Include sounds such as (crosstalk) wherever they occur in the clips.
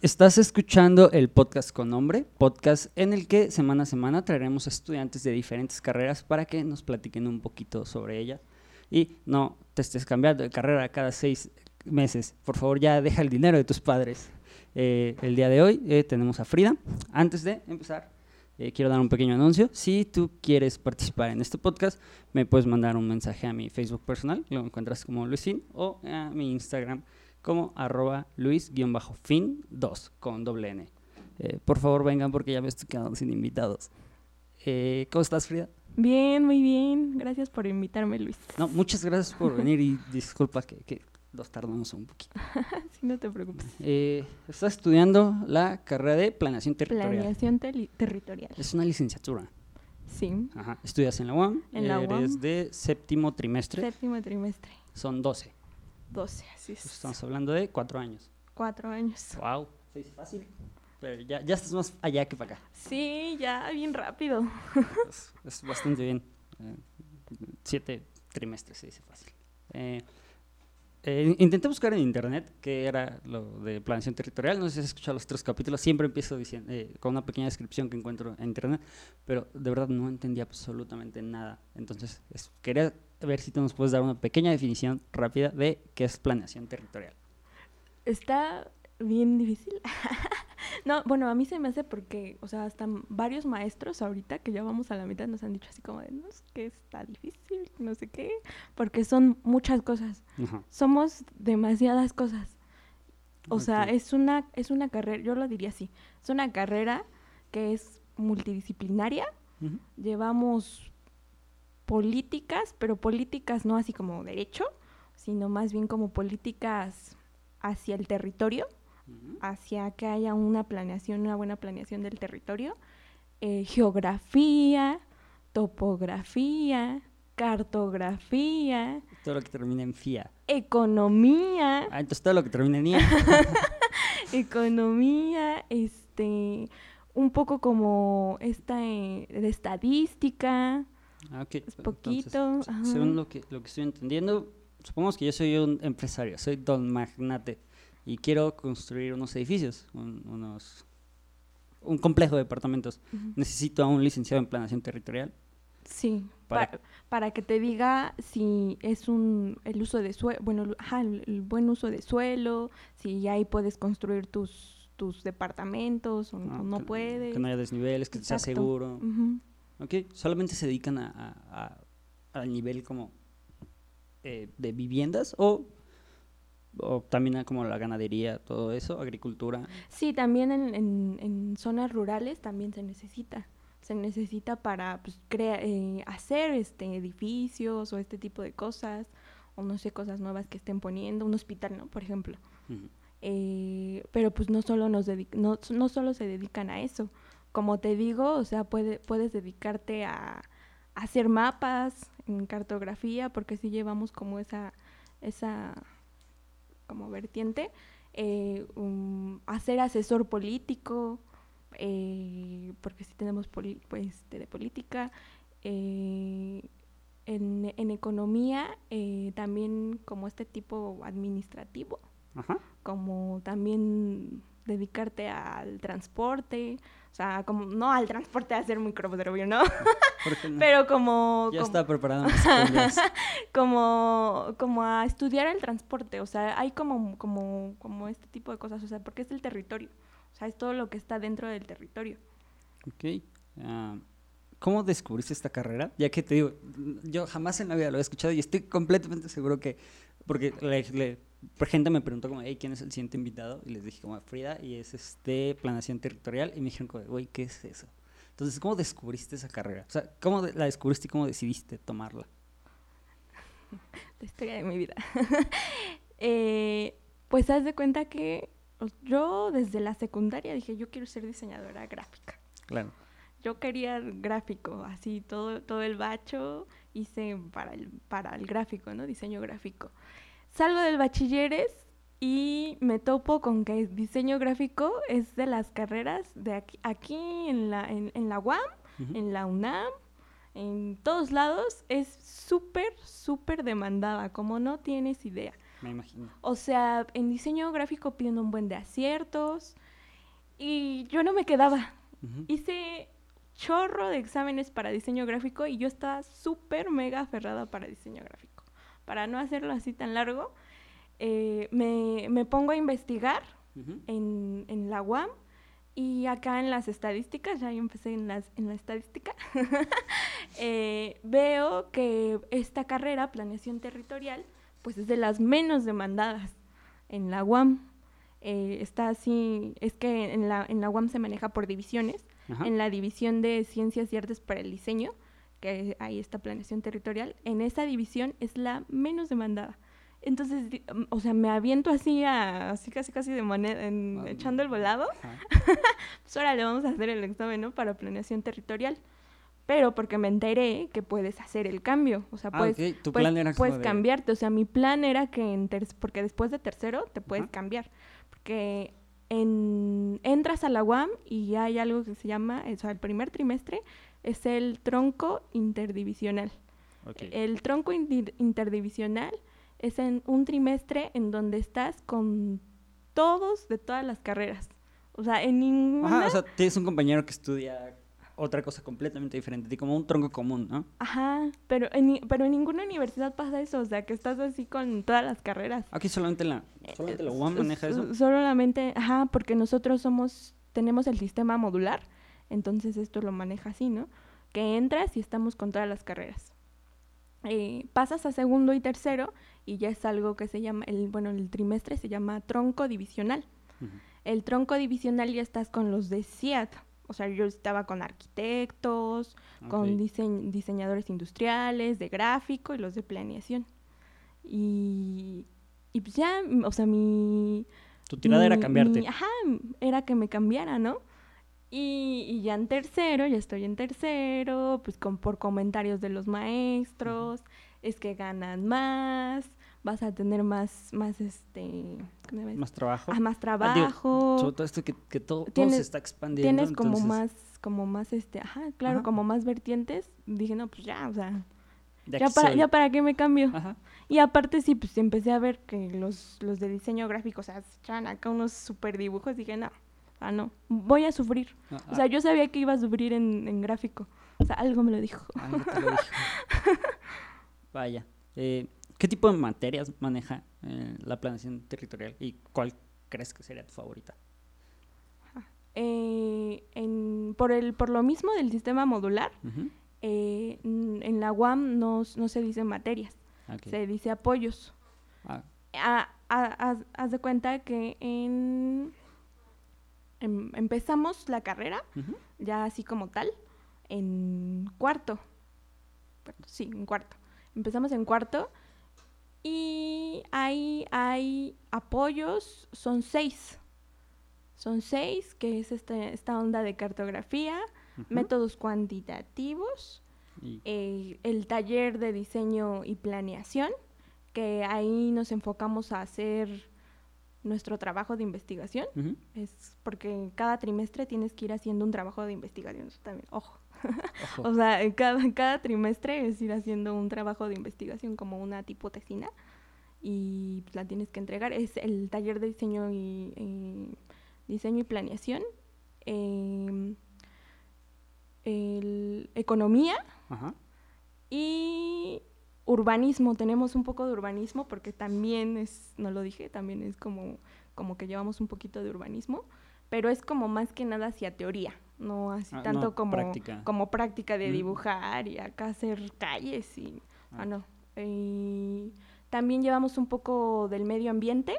Estás escuchando el podcast con nombre, podcast en el que semana a semana traeremos estudiantes de diferentes carreras para que nos platiquen un poquito sobre ellas. Y no te estés cambiando de carrera cada seis meses. Por favor, ya deja el dinero de tus padres. Eh, el día de hoy eh, tenemos a Frida. Antes de empezar, eh, quiero dar un pequeño anuncio. Si tú quieres participar en este podcast, me puedes mandar un mensaje a mi Facebook personal, lo encuentras como Luisín, o a mi Instagram como arroba luis-fin2 con doble N. por favor, vengan porque ya me estoy quedando sin invitados. ¿Cómo estás, Frida? Bien, muy bien. Gracias por invitarme, Luis. No, muchas gracias por (laughs) venir y disculpa que, que los tardamos un poquito. (laughs) sí, no te preocupes. Eh, estás estudiando la carrera de planeación territorial. Planeación territorial. Es una licenciatura. Sí. Ajá. Estudias en la UAM. En la UAM. Eres de séptimo trimestre. Séptimo trimestre. Son 12. 12, así es. Estamos hablando de cuatro años. Cuatro años. Wow. Sí, fácil. Pero ya, ya estás más allá que para acá. Sí, ya bien rápido. es, bastante bien. Eh, siete trimestres se dice fácil. Eh, eh, intenté buscar en internet qué era lo de planeación territorial. No sé si has escuchado los tres capítulos. Siempre empiezo diciendo, eh, con una pequeña descripción que encuentro en internet, pero de verdad no entendía absolutamente nada. Entonces, quería ver si tú nos puedes dar una pequeña definición rápida de qué es planeación territorial. Está bien difícil. (laughs) no, bueno, a mí se me hace porque, o sea, hasta varios maestros ahorita que ya vamos a la mitad nos han dicho así como de, no, es que está difícil, no sé qué, porque son muchas cosas. Somos demasiadas cosas. O sea, es una, es una carrera, yo lo diría así, es una carrera que es multidisciplinaria. Llevamos políticas, pero políticas no así como derecho, sino más bien como políticas hacia el territorio hacia que haya una planeación, una buena planeación del territorio, eh, geografía, topografía, cartografía. Todo lo que termina en FIA. Economía. Ah, entonces todo lo que termina en IA. (laughs) economía, este, un poco como esta eh, de estadística. Ah, ok. Es poquito. según lo que, lo que estoy entendiendo, supongamos que yo soy un empresario, soy don magnate y quiero construir unos edificios, un, unos, un complejo de departamentos. Necesito a un licenciado en planación territorial. Sí, para, para, que te diga si es un el uso de suelo, bueno, el, buen uso de suelo, si ahí puedes construir tus, tus departamentos o no, puedes. Que no haya desniveles, que sea seguro. Solamente se dedican a, al nivel como eh, de viviendas o o también como la ganadería, todo eso, agricultura. Sí, también en, en, zonas rurales también se necesita. Se necesita para pues, eh, hacer este, edificios o este tipo de cosas, o no sé, cosas nuevas que estén poniendo, un hospital, ¿no? Por ejemplo. Eh, pero pues no solo, nos no, no solo se dedican a eso. Como te digo, o sea, puede, puedes dedicarte a, a hacer mapas en cartografía, porque sí llevamos como esa, esa como vertiente, eh, hacer asesor político, eh, porque si tenemos pues, de, política, eh, en, en, economía también como este tipo administrativo, como también dedicarte al transporte, o sea, como no al transporte a hacer microobservio, (laughs) ¿no? Pero como... Ya está preparado. (laughs) como, como a estudiar el transporte, o sea, hay como, como, como este tipo de cosas, o sea, porque es el territorio, o sea, es todo lo que está dentro del territorio. Ok. Ah, ¿Cómo descubriste esta carrera? Ya que te digo, yo jamás en la vida lo he escuchado y estoy completamente seguro que, porque le, le gente me preguntó como, hey, ¿quién es el siguiente invitado? Y les dije como Frida y es este planación territorial y me dijeron como, güey, ¿qué es eso? Entonces, ¿cómo descubriste esa carrera? O sea, ¿cómo la descubriste y cómo decidiste tomarla? (laughs) La historia de mi vida. (laughs) eh, pues haz de cuenta que yo desde la secundaria dije, yo quiero ser diseñadora gráfica. Claro. Yo quería gráfico, así todo, todo el bacho hice para el, para el gráfico, ¿no? Diseño gráfico. Salgo del bachilleres y me topo con que diseño gráfico es de las carreras de aquí, aquí en, la, en, la UAM, en la UNAM, en todos lados, es súper, súper demandada, como no tienes idea. Me imagino. O sea, en diseño gráfico piden un buen de aciertos, Y yo no me quedaba. Hice chorro de exámenes para diseño gráfico y yo estaba súper mega aferrada para diseño gráfico. Para no hacerlo así tan largo, eh, me, me pongo a investigar en, en la UAM y acá en las estadísticas, ya yo empecé en, las, en la estadística, (laughs) eh, veo que esta carrera, planeación territorial, pues es de las menos demandadas en la UAM. Eh, está así, es que en la, en la UAM se maneja por divisiones. Ajá. En la división de ciencias y artes para el diseño, que ahí está planeación territorial, en esa división es la menos demandada. Entonces, mm, o sea, me aviento así, a, así casi casi de moneda, en- Ah, echando el volado. (laughs) Pues ahora le vamos a hacer el examen, ¿no? Para planeación territorial. Pero porque me enteré que puedes hacer el cambio. O sea, Ah, puedes, ok. Tu puedes, plan era puedes de- cambiarte. O sea, mi plan era que en ter- porque después de tercero te puedes cambiar. Porque en, entras a la UAM y hay algo que se llama, o sea, el primer trimestre es el tronco interdivisional. El tronco interdivisional es en un trimestre en donde estás con todos de todas las carreras. O sea, en ninguna... Ajá, o sea, tienes un compañero que estudia otra cosa completamente diferente, a ti, como un tronco común, ¿no? Ajá, pero en, pero en ninguna universidad pasa eso, o sea, que estás así con todas las carreras. Aquí solamente la, solamente la UAM Eh, maneja eso. Solamente, ajá, porque nosotros somos, tenemos el sistema modular, entonces esto lo maneja así, ¿no? Que entras y estamos con todas las carreras. Eh, pasas a segundo y tercero y ya es algo que se llama, el, bueno, el trimestre se llama tronco divisional. El tronco divisional ya estás con los de CIAD. O sea, yo estaba con arquitectos, con diseñ- diseñadores industriales, de gráfico y los de planeación. Y, y pues ya, o sea, mi... Tu tirada era cambiarte. mi- ajá, era que me cambiara, ¿no? Y, y ya en tercero, ya estoy en tercero, pues con, por comentarios de los maestros, es que ganan más, vas a tener más, más este. Más trabajo. Ah, más Ah, digo, trabajo. sobre todo esto que, que todo, todo se está expandiendo. tienes como entonces, más, como más este, ajá, claro, Ajá. como más vertientes. Dije, no, pues ya, o sea, ya para, soy. ya para qué me cambio. Ajá. Y aparte sí, pues empecé a ver que los, los de diseño gráfico, o sea, se echaban acá unos super dibujos, dije, no, ah, no, voy a sufrir. Ah, O sea, yo sabía que iba a sufrir en, en gráfico. O sea, algo me lo dijo. ah, algo te lo dijo. (laughs) Vaya. Eh, ¿Qué tipo de materias maneja eh, la planeación territorial y cuál crees que sería tu favorita? Eh, en, por, el, por lo mismo del sistema modular, eh, en la UAM no, no se dicen materias, se dice apoyos. Ah, a- a- haz, haz de cuenta que en, em- empezamos la carrera, ya así como tal, en cuarto. Sí, en cuarto. Empezamos en cuarto y ahí hay apoyos, son seis. Son seis, que es este- esta onda de cartografía, métodos cuantitativos, Y- eh, el taller de diseño y planeación, que ahí nos enfocamos a hacer nuestro trabajo de investigación. Es porque cada trimestre tienes que ir haciendo un trabajo de investigación. Eso también, ojo. Ojo. (laughs) O sea, en cada, cada trimestre es ir haciendo un trabajo de investigación como una tipo tesina y pues, la tienes que entregar. Es el taller de diseño y, eh, diseño y planeación. em, el economía Ajá. y urbanismo. Tenemos un poco de urbanismo porque también es, no lo dije, también es como, como que llevamos un poquito de urbanismo, pero es como más que nada hacia teoría, no así Ah, tanto no, como práctica. como práctica de Mm. dibujar y acá hacer calles y Ah. ah, no. Y también llevamos un poco del medio ambiente.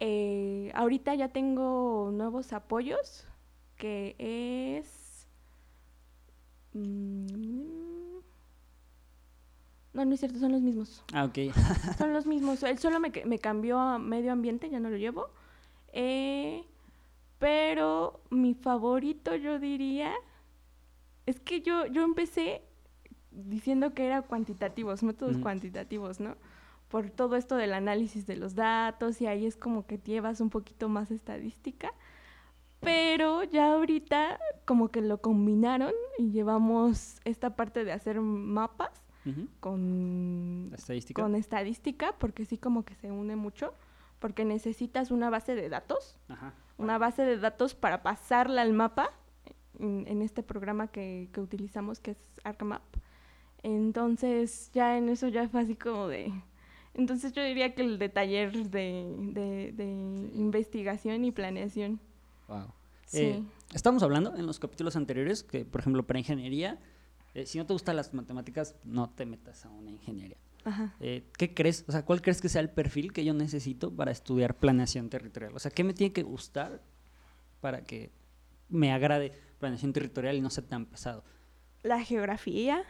Eh, ahorita ya tengo nuevos apoyos, que es... mm, no, no es cierto, son los mismos. Ah, ok. (laughs) Son los mismos. Él solo me, me cambió a medio ambiente, ya no lo llevo. Eh, pero mi favorito, yo diría, es que yo, yo empecé diciendo que era cuantitativos, métodos Ujú. cuantitativos, ¿no? Por todo esto del análisis de los datos y ahí es como que llevas un poquito más estadística. Pero ya ahorita como que lo combinaron y llevamos esta parte de hacer mapas Ujú. con estadística. con estadística, porque sí como que se une mucho, porque necesitas una base de datos. Ajá. una base de datos para pasarla al mapa en, en este programa que, que utilizamos que es ArcMap. Entonces ya en eso ya fue así como de... Entonces yo diría que el de taller de, de, de investigación y planeación. Wow. Sí. Eh, estamos hablando en los capítulos anteriores que, por ejemplo, para ingeniería, eh, si no te gustan las matemáticas, no te metas a una ingeniería. Ajá. Eh, ¿Qué crees? O sea, ¿cuál crees que sea el perfil que yo necesito para estudiar planeación territorial? O sea, ¿qué me tiene que gustar para que me agrade planeación territorial y no sea tan pesado? La geografía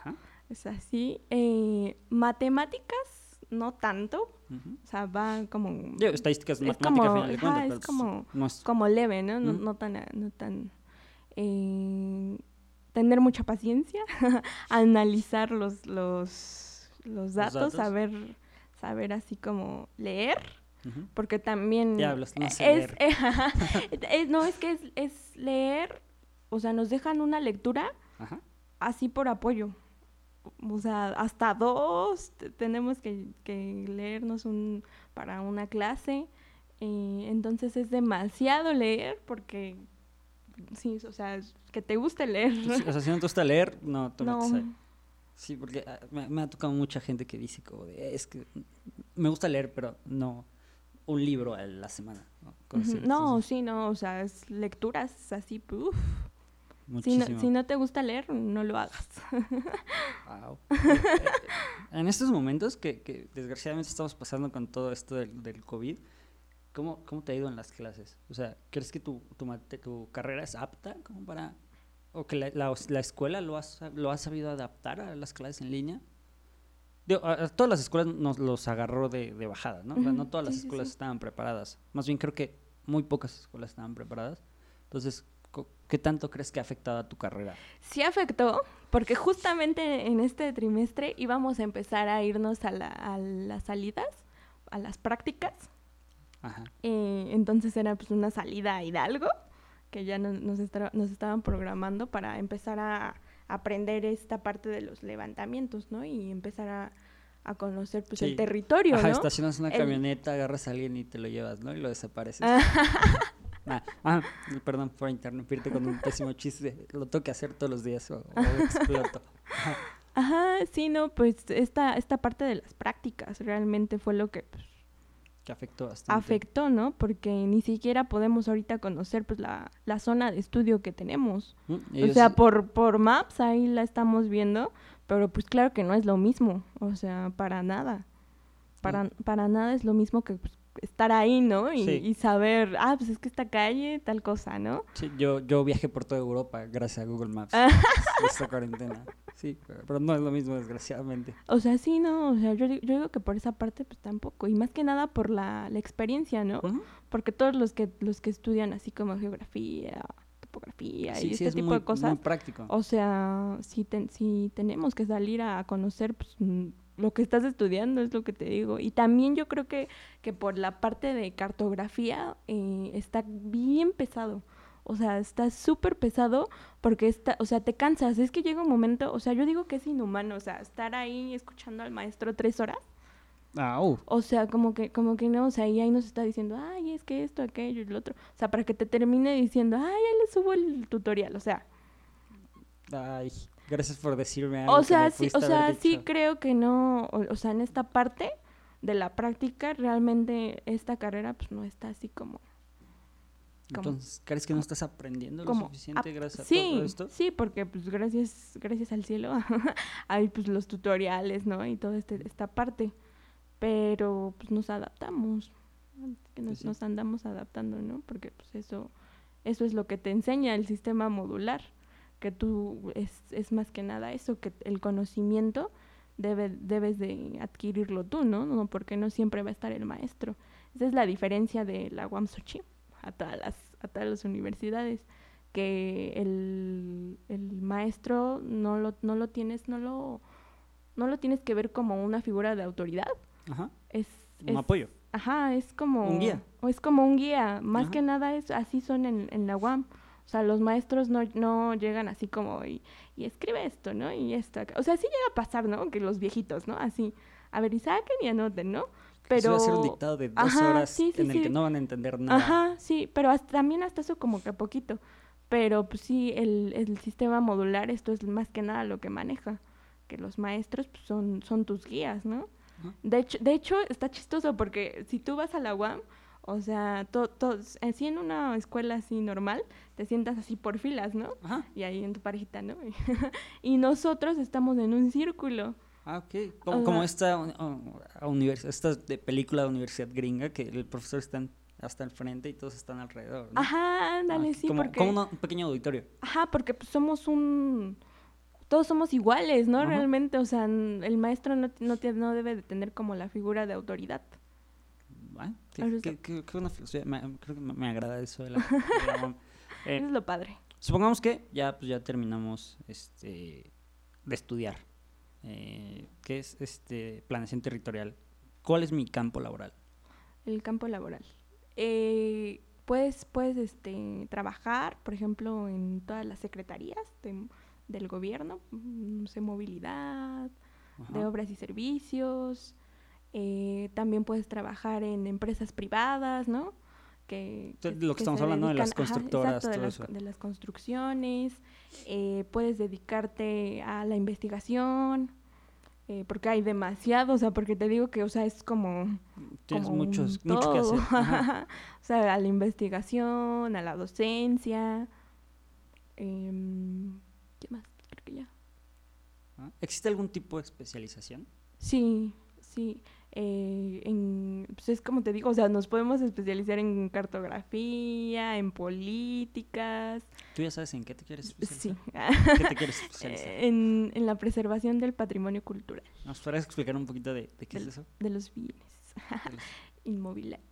Ajá. es así. Eh, matemáticas, no tanto. O sea, va como... Estadísticas, Es matemática, como- al final de ajá, cuentas, es pues, como- no es- como leve, ¿no? No, tan, no tan eh, tener mucha paciencia, (laughs) analizar los, los, los datos, datos. saber, saber así como leer, porque también Diablos, no sé es, leer. (laughs) es- no es que es, es leer, o sea, nos dejan una lectura Ajá. así por apoyo. O sea, hasta dos te- tenemos que, que leernos un, para una clase. eh, entonces es demasiado leer porque, sí, o sea, que te guste leer. Sí, o sea, si no te gusta leer, no te No. Sí, porque ah, me, me ha tocado mucha gente que dice como de, es que me gusta leer, pero no un libro a la semana. ¿no? Sí, no, o sea, es lecturas así, uf. Si no, si no te gusta leer, no lo hagas. Wow. (laughs) Eh, eh, en estos momentos que, que desgraciadamente estamos pasando con todo esto del, del COVID, ¿cómo, ¿cómo te ha ido en las clases? O sea, ¿crees que tu, tu, mate- tu carrera es apta como para... o que la, la- la escuela lo ha, lo ha sabido adaptar a las clases en línea? Digo, a, a todas las escuelas nos los agarró de, de bajada, ¿no? O sea, no todas las sí, escuelas sí. estaban preparadas. Más bien creo que muy pocas escuelas estaban preparadas. Entonces, ¿qué tanto crees que ha afectado a tu carrera? Sí afectó, porque justamente en este trimestre íbamos a empezar a irnos a, la- a las salidas, a las prácticas. Ajá. Eh, entonces era pues una salida a Hidalgo, que ya nos, nos, nos estaban programando para empezar a aprender esta parte de los levantamientos, ¿no? Y empezar a, a conocer pues Sí. el territorio, Ajá, ¿no? estacionas una El- camioneta, agarras a alguien y te lo llevas, ¿no? Y lo desapareces. Ah, (laughs) Ah, ah, perdón por interrumpirte con un pésimo chiste. Lo tengo que hacer todos los días o, o exploto. Ajá. (laughs) Ajá, sí, no, pues esta, esta parte de las prácticas realmente fue lo que pues, Que afectó bastante. afectó, ¿no? Porque ni siquiera podemos ahorita conocer pues la, la zona de estudio que tenemos. Mm, O sea, por, por maps ahí la estamos viendo, pero pues claro que no es lo mismo, o sea, para nada. Para, para nada es lo mismo que pues, estar ahí, ¿no? Y, Sí. y saber, ah, pues es que esta calle, tal cosa, ¿no? Sí, yo, yo viajé por toda Europa gracias a Google Maps. Ah. (laughs) esta cuarentena. Sí, pero, no es lo mismo, desgraciadamente. O sea, sí, no, o sea, yo, yo digo que por esa parte pues tampoco, y más que nada por la, la experiencia, ¿no? Porque todos los que, los que estudian así como geografía, topografía Sí, y este es tipo muy, de cosas, muy práctico. O sea, si, ten- si tenemos que salir a conocer pues, mm, lo que estás estudiando, es lo que te digo. Y también yo creo que, que por la parte de cartografía eh, está bien pesado. O sea, está súper pesado porque está, o sea, te cansas. Es que llega un momento, o sea, yo digo que es inhumano, o sea, estar ahí escuchando al maestro tres horas. Ah, uh, O sea, como que, como que no, o sea, y ahí nos está diciendo, ay, es que esto, aquello y lo otro. O sea, para que te termine diciendo, ay, ya le subo el tutorial. O sea, ay, gracias por decirme algo O sea, sí, o sea, sí creo que no, o, o sea, en esta parte de la práctica, realmente esta carrera pues no está así como... como- Entonces, ¿crees que no estás aprendiendo lo suficiente gracias a todo esto? Sí, porque pues gracias, gracias al cielo (laughs) hay pues los tutoriales, ¿no? Y toda este, esta parte. Pero pues nos adaptamos, que nos, sí. nos andamos adaptando, ¿no? Porque pues eso, eso es lo que te enseña el sistema modular, que tú es, es más que nada eso, que el conocimiento debe, debes de adquirirlo tú, ¿no? No, porque no siempre va a estar el maestro. Esa es la diferencia de la UAMSOCHI a todas las, a todas las universidades, que el, el maestro no lo, no lo tienes, no lo, no lo tienes que ver como una figura de autoridad. Ajá, Es, un es- apoyo. Ajá, es como... Un guía. O es como un guía. Más Ajá. que nada es así son en, en la UAM. O sea, los maestros no, no llegan así como y, y escribe esto, ¿no? Y esto acá. O sea, sí llega a pasar, ¿no? Que los viejitos, ¿no? Así, a ver, y saquen y anoten, ¿no? Pero... Pero... va a ser un dictado de dos Ajá, horas sí, sí, en el que sí. no van a entender nada. Ajá, sí, pero hasta- también hasta eso como que poquito. Pero pues sí, el, el sistema modular, esto es más que nada lo que maneja. Que los maestros pues, son, son tus guías, ¿no? De hecho, de hecho, está chistoso porque si tú vas a la UAM, o sea, to- to- así en una escuela así normal, te sientas así por filas, ¿no? Ajá. Y ahí en tu parejita, ¿no? (laughs) y nosotros estamos en un círculo. Ah, ok. Como, esta, univers- esta de película de universidad gringa que el profesor está en- hasta el frente y todos están alrededor. ¿no? Ajá, ándale, Ah, sí, como, porque... como un pequeño auditorio. Ajá, porque pues, somos un... Todos somos iguales, ¿no? Ajá. Realmente, o sea, el maestro no, no, no debe de tener como la figura de autoridad. Ah, qué, Eso qué- está- qué- qué buena filosofía. Me- creo que me, agrada eso de la, de la UAM. Eh, Eso es lo padre. supongamos que ya, pues, ya terminamos este, de estudiar. Eh, ¿Qué es este, planeación territorial? ¿Cuál es mi campo laboral? El campo laboral. Eh, puedes, puedes este, trabajar, por ejemplo, en todas las secretarías de- del gobierno, mm, no sé, movilidad, de obras y servicios. Eh, también puedes trabajar en empresas privadas, ¿no? Que, De lo que estamos hablando de las ajá, constructoras, exacto, de todo las, eso. de las construcciones. eh, puedes dedicarte a la investigación. eh, porque hay demasiado, o sea, porque te digo que, o sea, es como Tienes como muchos, mucho que hacer. todo. (laughs) Ajá. o sea, a la investigación, a la docencia. em, ¿Qué más? Creo que ya. Ah, ¿Existe algún tipo de especialización? Sí, sí. Eh, en, pues es como te digo, o sea, nos podemos especializar en cartografía, en políticas. ¿Tú ya sabes en qué te quieres Sí. especializar? (laughs) ¿Qué te quieres especializar? en, en la preservación del patrimonio cultural, ¿Nos podrías explicar un poquito de, de qué es Del- eso? de los bienes. De los- (laughs)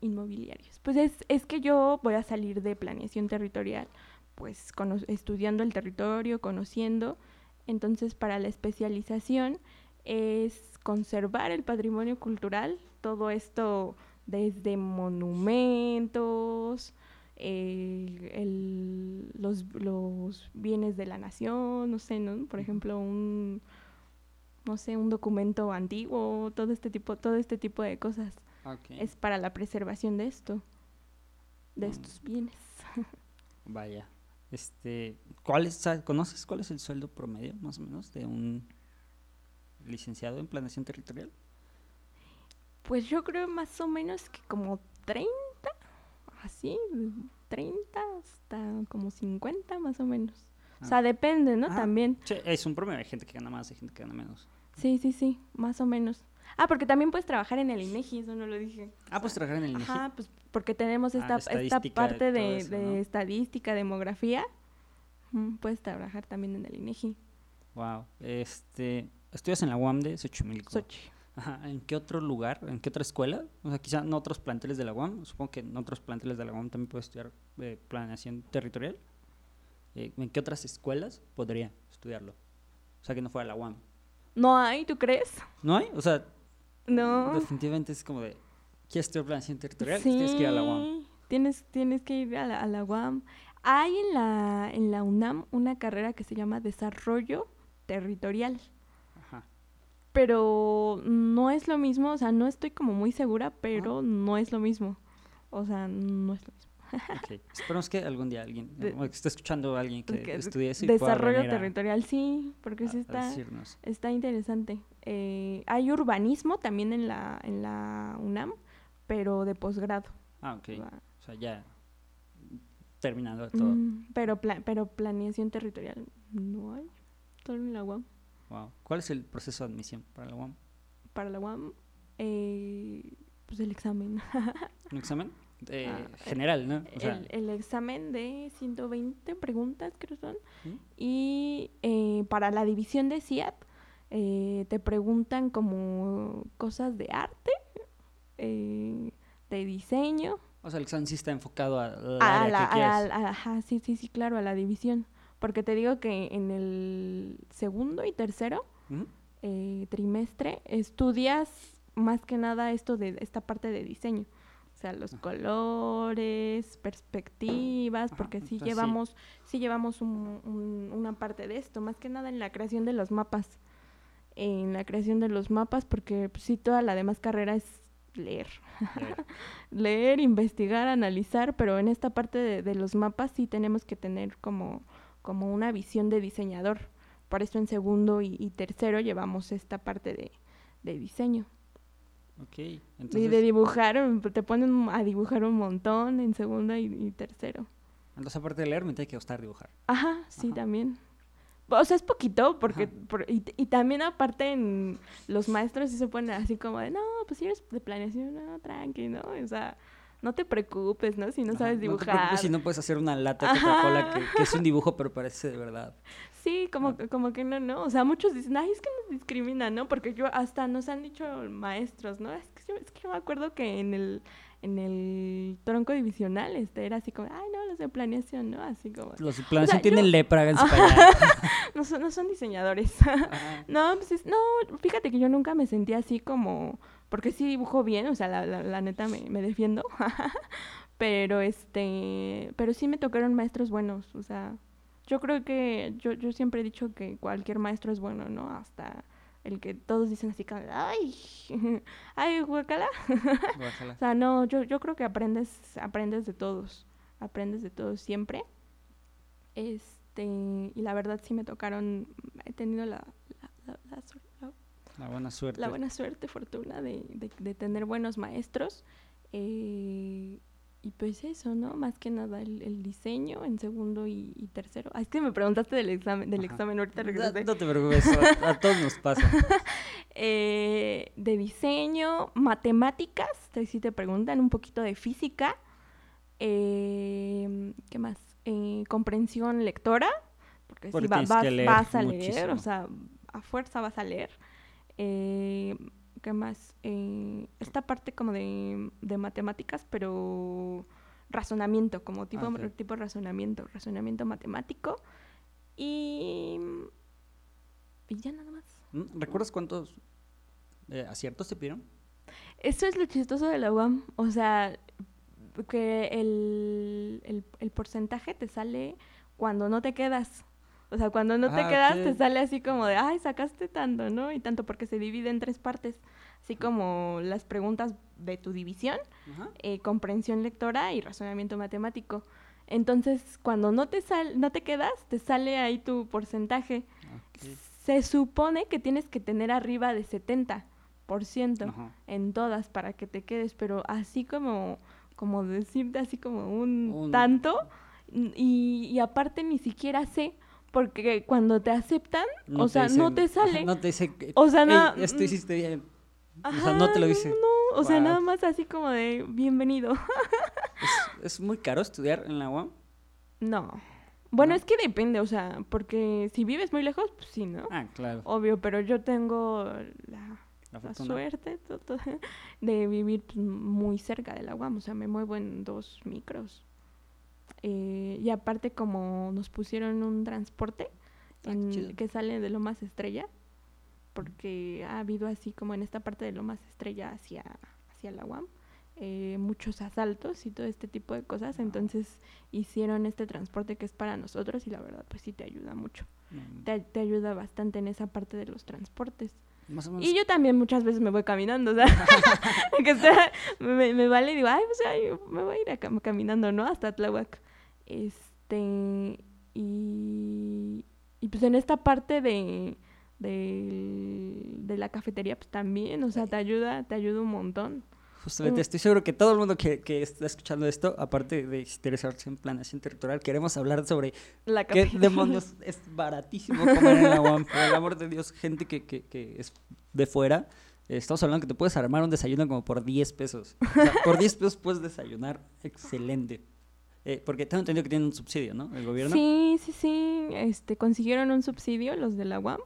inmobiliarios. Pues es, es que yo voy a salir de planeación territorial, pues estudiando el territorio, conociendo. Entonces, para la especialización es conservar el patrimonio cultural, todo esto desde monumentos, eh, el- los, los bienes de la nación, no sé, ¿no? Por ejemplo, un no sé, un documento antiguo, todo este tipo, todo este tipo de cosas es para la preservación de esto, de Mm. estos bienes. (laughs) Vaya. Este, ¿cuál es, ¿Conoces cuál es el sueldo promedio, más o menos, de un licenciado en planeación territorial? Pues yo creo más o menos que como 30, así, de 30 hasta como 50 más o menos. O Ah. sea, depende, ¿no? Ah. También. Sí, es un promedio. Hay gente que gana más, hay gente que gana menos. Sí, sí, sí, más o menos. Ah, porque también puedes trabajar en el INEGI, eso no lo dije. Ah, pues trabajar en el INEGI. Ajá, pues porque tenemos Ah, esta, esta parte de, eso, de ¿no? estadística, demografía. Ujú, Puedes trabajar también en el INEGI. Wow. Este, estudias en la UAM de Xochimilco. Sochi. Ajá. ¿En qué otro lugar? ¿En qué otra escuela? O sea, quizá en otros planteles de la UAM. Supongo que en otros planteles de la UAM también puedes estudiar eh, planeación territorial. Eh, ¿En qué otras escuelas podría estudiarlo? O sea, que no fuera la UAM. No hay, ¿tú crees? ¿No hay? O sea, No. definitivamente es como de, ¿quieres estudiar planeación territorial? Pues Tienes que ir a la UAM. Sí, Tienes, tienes que ir a la, a la UAM. Hay en la, en la UNAM una carrera que se llama Desarrollo Territorial. Pero no es lo mismo, o sea, no estoy como muy segura, pero no es lo mismo. O sea, no es lo mismo. Ok. Esperemos que algún día alguien, De- o que esté escuchando a alguien que Porque estudie eso y pueda Desarrollo a- Territorial, sí, porque a- sí está, está interesante. Eh, hay urbanismo también en la, en la UNAM, pero de posgrado. Ah, ok. Va. O sea, ya terminando todo. Mm, pero, pla- pero planeación territorial no hay. Solo en la UAM. Wow. ¿Cuál es el proceso de admisión para la UAM? Para la UAM, eh, pues el examen. (laughs) ¿Un examen? Eh, Ah, general, ¿no? O sea, el, el examen de 120 preguntas, creo son. ¿Mm? Y eh, para la división de CIAT, eh, te preguntan como cosas de arte, eh, de diseño. o sea, el examen sí está enfocado a la A área la, que a la- ajá, sí, sí, sí, claro, a la división. Porque te digo que en el segundo y tercero eh, trimestre estudias más que nada esto de esta parte de diseño. O sea, los Ajá. colores, perspectivas, Ajá, porque sí entonces sí. llevamos, sí llevamos un- un- una parte de esto, más que nada en la creación de los mapas. En la creación de los mapas, porque pues, sí, toda la demás carrera es leer. Leer. (laughs) leer, investigar, analizar, pero en esta parte de, de los mapas sí tenemos que tener como, como una visión de diseñador. Por eso en segundo y, y tercero llevamos esta parte de, de diseño. Ok, Y de dibujar, mm, te ponen a dibujar un montón en segundo y, y tercero. entonces aparte de leer me tiene que gustar dibujar. Ajá, sí, Ajá. también. O sea, es poquito, porque... Por- y, y también aparte en los maestros sí se ponen así como de, no, pues si eres de planeación, no, tranqui, ¿no? O sea, no te preocupes, ¿no? Si no sabes No te dibujar. preocupes si no puedes hacer una lata de Coca-Cola que, que es un dibujo pero parece de verdad. Sí, como, Ah. que- como que no, ¿no? O sea, muchos dicen, ay, es que nos discriminan, ¿no? Porque yo hasta nos han dicho maestros, ¿no? Es que yo, es que yo me acuerdo que en el, en el tronco divisional este era así como, ay, no, los de planeación, ¿no? Así como, Los de planeación yo- tienen lepra, háganse para allá. no son, no son diseñadores. (laughs) No, pues es- no, fíjate que yo nunca me sentí así como, porque sí dibujo bien, o sea, la, la, la neta me, me defiendo. (laughs) pero este, pero sí me tocaron maestros buenos, o sea, yo creo que yo, yo siempre he dicho que cualquier maestro es bueno, ¿no? Hasta el que todos dicen así ay, (laughs) ay, (laughs) guacala. O sea, no, yo, yo creo que aprendes, aprendes de todos, aprendes de todos siempre. Este, y la verdad sí me tocaron, he tenido la, la, la- la suer- la- buena suerte. la buena suerte, fortuna de, de- de tener buenos maestros. eh, y pues eso, ¿no? Más que nada el, el diseño en segundo y, y tercero. Ah, es que me preguntaste del examen, del Ajá. examen ahorita No, regresé. no te preocupes, a, a todos nos pasa. (laughs) Eh, de diseño, matemáticas, te- si te preguntan un poquito de física, eh, ¿qué más? Eh, comprensión lectora, porque, Porque sí, va- tienes vas, vas a leer, muchísimo. o sea, a fuerza vas a leer. Eh, ¿Qué más? Eh, esta parte como de, de matemáticas, pero razonamiento, como tipo, ok. tipo razonamiento, razonamiento matemático. Y, y ya nada más. ¿Mm? ¿Recuerdas cuántos eh, aciertos te pidieron? Eso es lo chistoso de la UAM. O sea, que el, el, el porcentaje te sale cuando no te quedas. O sea, cuando no te Ah, quedas ok. te sale así como de, ay, sacaste tanto, ¿no? Y tanto porque se divide en tres partes. Así como las preguntas de tu división, Ajá. eh, comprensión lectora y razonamiento matemático. Entonces, cuando no te, sal no te quedas, te sale ahí tu porcentaje. Ok. Se supone que tienes que tener arriba de 70% Ajá. en todas para que te quedes, pero así como, como decirte así como un, Un- tanto, y, y aparte ni siquiera sé, porque cuando te aceptan, o te sea, no te sale. (laughs) No te dice que, O sea, "Ey, no- esto mm, hiciste bien. o sea, no te lo dice. No, o sea, nada más así como de bienvenido. ¿Es, es muy caro estudiar en la UAM? no. Bueno, ¿No? es que depende, o sea, porque si vives muy lejos, pues sí, ¿no? Ah, claro. Obvio, pero yo tengo la, La la fortuna. suerte (laughs) de vivir pues, muy cerca de la UAM, o sea, me muevo en dos micros. Eh, y aparte como nos pusieron un transporte Ah, en- que sale de Lomas Estrella, porque ha habido así como en esta parte de Lomas Estrella hacia, hacia la UAM, eh, muchos asaltos y todo este tipo de cosas, entonces hicieron este transporte que es para nosotros y la verdad pues sí te ayuda mucho, te, te ayuda bastante en esa parte de los transportes. Más o menos. Y yo también muchas veces me voy caminando, o sea, (laughs) (laughs) que sea, me, me vale y digo, ay, pues ay, me voy a ir a cam- caminando, ¿no? Hasta Tláhuac. Este, y, y pues en esta parte de, de, de la cafetería, pues también, o sea, te ayuda, te ayuda un montón. Justamente, estoy seguro que todo el mundo que, que está escuchando esto, aparte de interesarse en planeación territorial, queremos hablar sobre La qué demonios (laughs) es baratísimo comer en la UAM. Por el amor de Dios, gente que, que, que es de fuera, eh, estamos hablando que te puedes armar un desayuno como por 10 pesos. O sea, por 10 pesos puedes desayunar excelente. Eh, porque tengo entendido que tienen un subsidio, ¿no? El gobierno. Sí, sí, sí, este, consiguieron un subsidio los de la UAM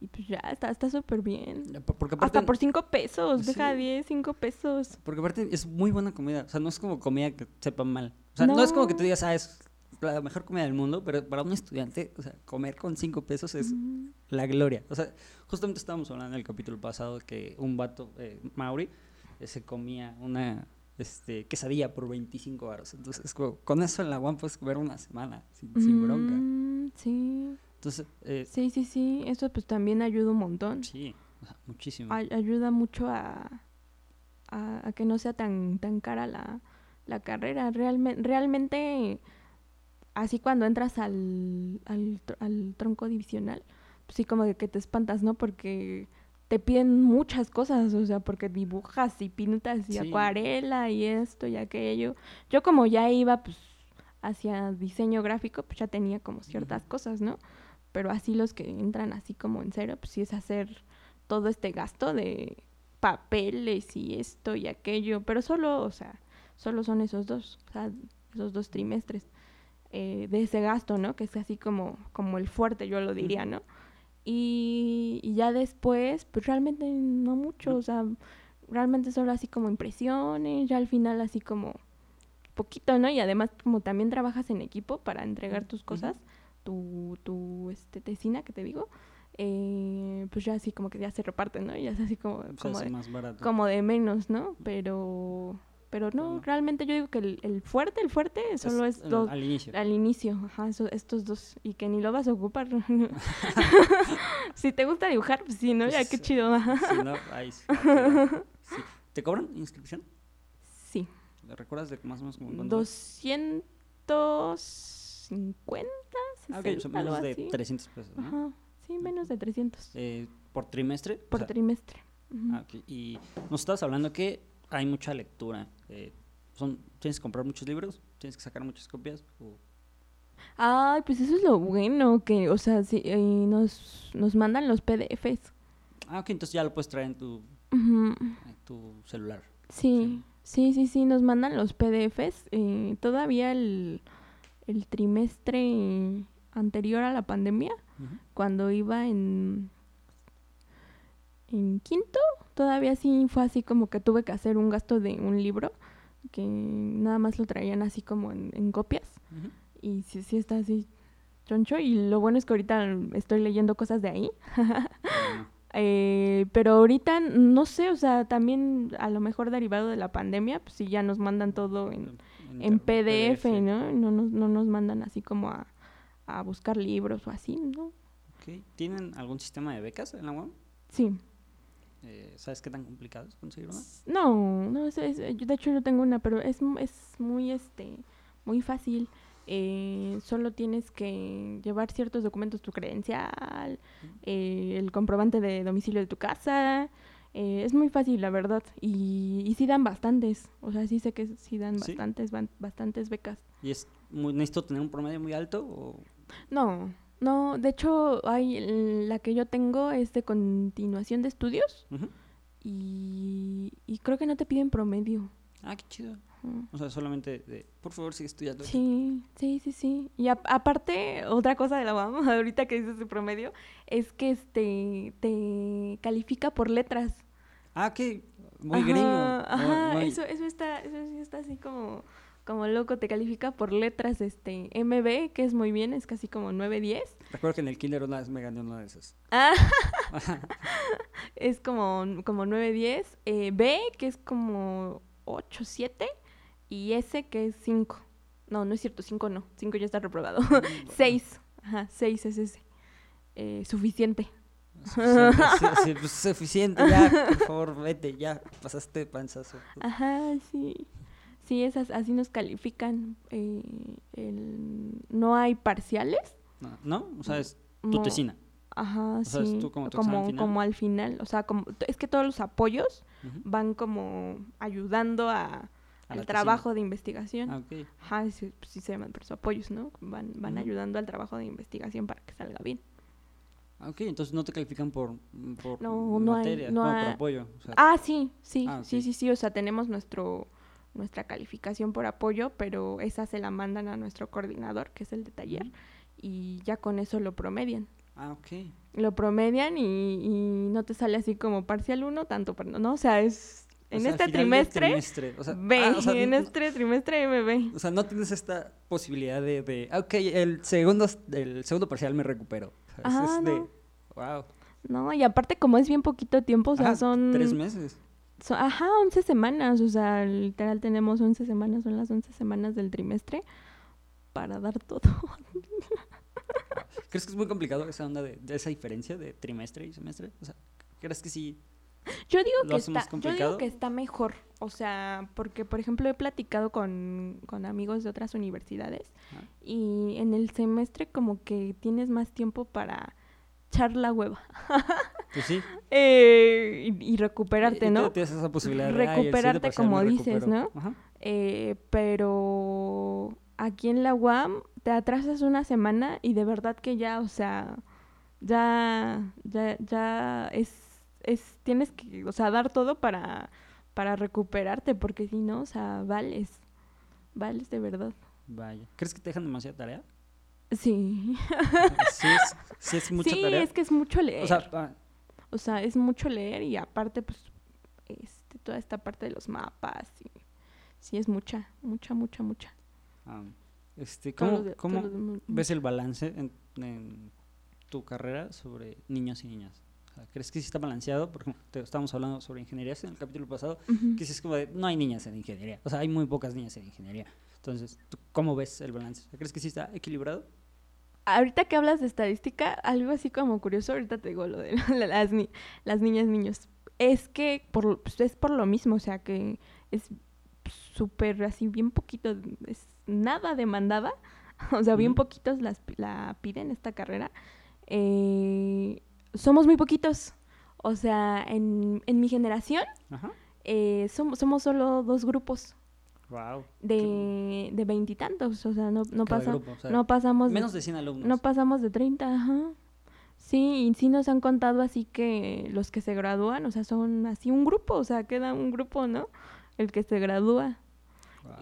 y pues ya está está súper bien. Por- Porque aparte, Hasta por cinco pesos, deja Sí. 10, 5 pesos. porque aparte es muy buena comida. O sea, no es como comida que sepa mal. O sea, no, es como que No. tú digas, ah, es la mejor comida del mundo, pero para un estudiante, o sea, comer con 5 pesos es Mm. la gloria. O sea, justamente estábamos hablando en el capítulo pasado que un vato, eh, Mauri, eh, se comía una este, quesadilla por 25 baros. Entonces, con eso en la UAM puedes comer una semana sin, sin bronca. Mm, Sí, Entonces, eh, sí, sí, sí, eso pues también ayuda un montón. sí, o sea, muchísimo. Ay- ayuda mucho a, a, a que no sea tan, tan cara la, la carrera. Realme- realmente, así cuando entras al, al, tr- al tronco divisional, pues sí como de que te espantas, ¿no? Porque te piden muchas cosas, o sea, porque dibujas y pintas y Sí. acuarela y esto y aquello. Yo como ya iba pues hacia diseño gráfico, pues ya tenía como ciertas cosas, ¿no? Pero así los que entran así como en serio, pues sí es hacer todo este gasto de papeles y esto y aquello, pero solo, o sea, solo son esos dos, o sea, esos dos trimestres eh, de ese gasto, ¿no? Que es así como, como el fuerte, yo lo diría, ¿no? Y, y ya después, pues realmente no mucho, o sea, realmente solo así como impresiones, ya al final así como poquito, ¿no? Y además como también trabajas en equipo para entregar tus cosas, tu, tu este, tesina que te digo, eh, pues ya así como que ya se reparten, ¿no? Ya es así como, como, de, más como de menos, ¿no? Pero, pero no, realmente yo digo que el, el fuerte, el fuerte solo es, dos, al inicio. al inicio, ajá, eso- estos dos, y que ni lo vas a ocupar. (laughs) (laughs) si te gusta dibujar, pues sí, ¿no? Ya qué chido. Si no, ahí sí. ¿Te cobran inscripción? Sí, ¿Recuerdas de más o menos como cuánto? 250, Ah, ok, 60, son algo menos de así. 300 pesos, ¿no? Ajá, sí, menos de 300 Eh, ¿Por trimestre? O por sea, trimestre. Ah, ok. Y nos estabas hablando que hay mucha lectura. eh, son, ¿Tienes que comprar muchos libros? ¿Tienes que sacar muchas copias? O- Ay, pues eso es lo bueno, que, o sea, sí, eh, nos, nos mandan los PDFs. Ah, ok, entonces ya lo puedes traer en tu, Ujú. en tu celular. Sí, sí, sí, sí, nos mandan los PDFs. eh, todavía el, el trimestre anterior a la pandemia, cuando iba en, en quinto, todavía sí fue así como que tuve que hacer un gasto de un libro, que nada más lo traían así como en, en copias. Y sí, sí está así choncho. Y lo bueno es que ahorita estoy leyendo cosas de ahí. (laughs) Eh, pero ahorita no sé, o sea, también a lo mejor derivado de la pandemia, pues sí ya nos mandan todo en, PDF, ¿no? No nos, no nos mandan así como a, a buscar libros o así, ¿no? ¿Tienen algún sistema de becas en la UAM? Sí. Eh, ¿Sabes qué tan complicado es conseguir una? No, no, es, es- yo- de hecho yo tengo una, pero es, es muy, este, muy fácil. Eh, solo tienes que llevar ciertos documentos, tu credencial, eh, el comprobante de domicilio de tu casa. eh, es muy fácil, la verdad. Y, y sí dan bastantes. O sea, sí sé que sí dan ¿Sí? bastantes, ban- bastantes becas. ¿Y es muy, necesito tener un promedio muy alto? O... No, no, de hecho, hay, la que yo tengo es de continuación de estudios y, y creo que no te piden promedio. Ah, qué chido. O sea, solamente de, por favor, sigue estudiando. Sí, sí, sí, sí. Y a- aparte, otra cosa de la UAM, (laughs) ahorita que dices de promedio, es que este te califica por letras. Ah, qué muy Ajá, gringo. Ajá, Muy- muy- eso, eso está, eso sí está así como, como loco, te califica por letras, este, MB, que es muy bien, es casi como 9-10. Recuerdo que en el kinder una vez me gané una de esas. Ah, (laughs) (laughs) es como, como 9-10. eh, B, que es como 8-7. Y S, que es 5. No, no es cierto, 5 no. 5 ya está reprobado. 6. (laughs) Ajá, 6 es ese. Eh, suficiente. Suficiente, pues, suficiente, ya, por favor, vete, ya, pasaste panzazo. Ajá, sí. Sí, esas, así nos califican. eh, el- no hay parciales. No, ¿no? O sea, es tu tesina. Ajá, O sea, es sí. tú como tu como, final. como al final. O sea, como, es que todos los apoyos Ujú. van como ayudando a, al tesina. trabajo de investigación. Ah, ok. Ajá, sí, pues sí se llaman por eso apoyos, ¿no? Van, van Ujú. ayudando al trabajo de investigación para que salga bien. Ah, ok, entonces no te califican por, por No, no hay- materia, no no, por hay- apoyo. o sea, Ah, sí, sí, Ah, sí, ok. sí, sí. O sea, tenemos nuestro nuestra calificación por apoyo, pero esa se la mandan a nuestro coordinador, que es el de taller, y ya con eso lo promedian. ah, ok. Lo promedian y, y no te sale así como parcial 1, tanto, para, no, o sea, es O en sea, este trimestre, trimestre, o sea, B, ah, o sea, en no- este trimestre MB. O sea, no tienes esta posibilidad de, de ah, ok, el segundo, el segundo parcial me recupero. Sea, es- es de, no. wow. No, y aparte como es bien poquito tiempo, o sea, son... Tres meses. Ajá, 11 semanas, o sea, literal tenemos 11 semanas, son las 11 semanas del trimestre para dar todo. ¿Crees que es muy complicado esa onda de, de esa diferencia de trimestre y semestre? O sea, ¿crees que sí Yo digo ¿Lo que está, yo complicado? digo que está mejor, o sea, porque por ejemplo he platicado con, con amigos de otras universidades y en el semestre como que tienes más tiempo para echar la hueva (laughs) Pues sí. eh, y, y recuperarte, ¿no? tienes esa posibilidad de, "Ay, el siguiente Recuperarte como dices, recupero". ¿no? Ajá. Eh, pero aquí en la UAM te atrasas una semana y de verdad que ya, o sea, ya, ya, ya es, es, tienes que, o sea, dar todo para, para recuperarte, porque si no, o sea, vales, vales de verdad. Vaya. ¿Crees que te dejan demasiada tarea? Sí, (laughs) sí, es, sí es mucha sí, tarea. es que es mucho leer. O sea, ah, O sea, es mucho leer y aparte, pues, este, toda esta parte de los mapas. Y, sí, es mucha, mucha, mucha, mucha. ah, este, ¿cómo, de- de- ves el balance en, en tu carrera sobre niños y niñas? O sea, ¿Crees que sí está balanceado? Por ejemplo, te, estábamos hablando sobre ingenierías en el capítulo pasado, que sí es como de, no hay niñas en ingeniería. O sea, hay muy pocas niñas en ingeniería. Entonces, ¿tú ¿cómo ves el balance? ¿Crees que sí está equilibrado? Ahorita que hablas de estadística, algo así como curioso, ahorita te digo lo de (laughs) la- las, ni- las niñas, niños. Es que por, pues, es por lo mismo, o sea, que es súper así, bien poquito, es nada demandada, (laughs) o sea, bien poquitos las, la piden esta carrera. Eh, somos muy poquitos, o sea, en, en mi generación Ajá. eh, somos, somos solo dos grupos Wow. de de veintitantos, o sea, no, no, pasa, grupo, o sea, no pasamos menos de 100 alumnos. no pasamos de 30, ajá. Sí, y sí nos han contado así que los que se gradúan, o sea, son así un grupo, o sea, queda un grupo, ¿no? El que se gradúa.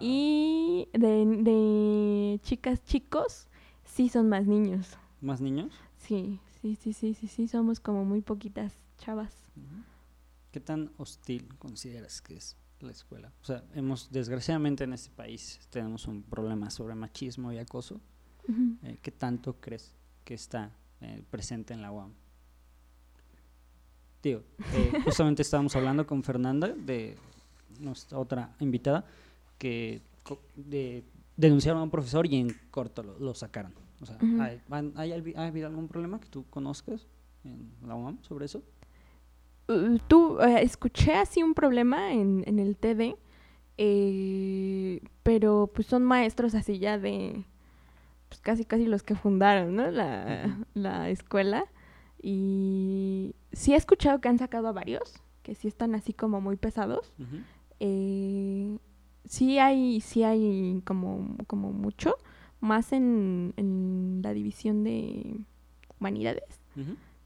Y de, de chicas, chicos, sí son más niños. ¿Más niños? Sí, sí, sí, sí, sí, sí, somos como muy poquitas chavas. ¿Qué tan hostil consideras que es la escuela? O sea, hemos, desgraciadamente en este país tenemos un problema sobre machismo y acoso. Ujú. Eh, ¿Qué tanto crees que está eh, presente en la UAM? Digo, eh, (laughs) justamente estábamos hablando con Fernanda, de nuestra otra invitada, que de, denunciaron a un profesor y en corto lo, lo sacaron. O sea. ¿hay, han- hay alvi- ¿ha habido algún problema que tú conozcas en la UAM sobre eso? Uh, Tú, eh, escuché así un problema en, en el TD, eh, pero pues son maestros así ya de, pues casi casi los que fundaron, ¿no? La, la escuela. Y sí he escuchado que han sacado a varios, que sí están así como muy pesados. Eh, sí hay, sí hay como, como mucho, más en, en la división de humanidades.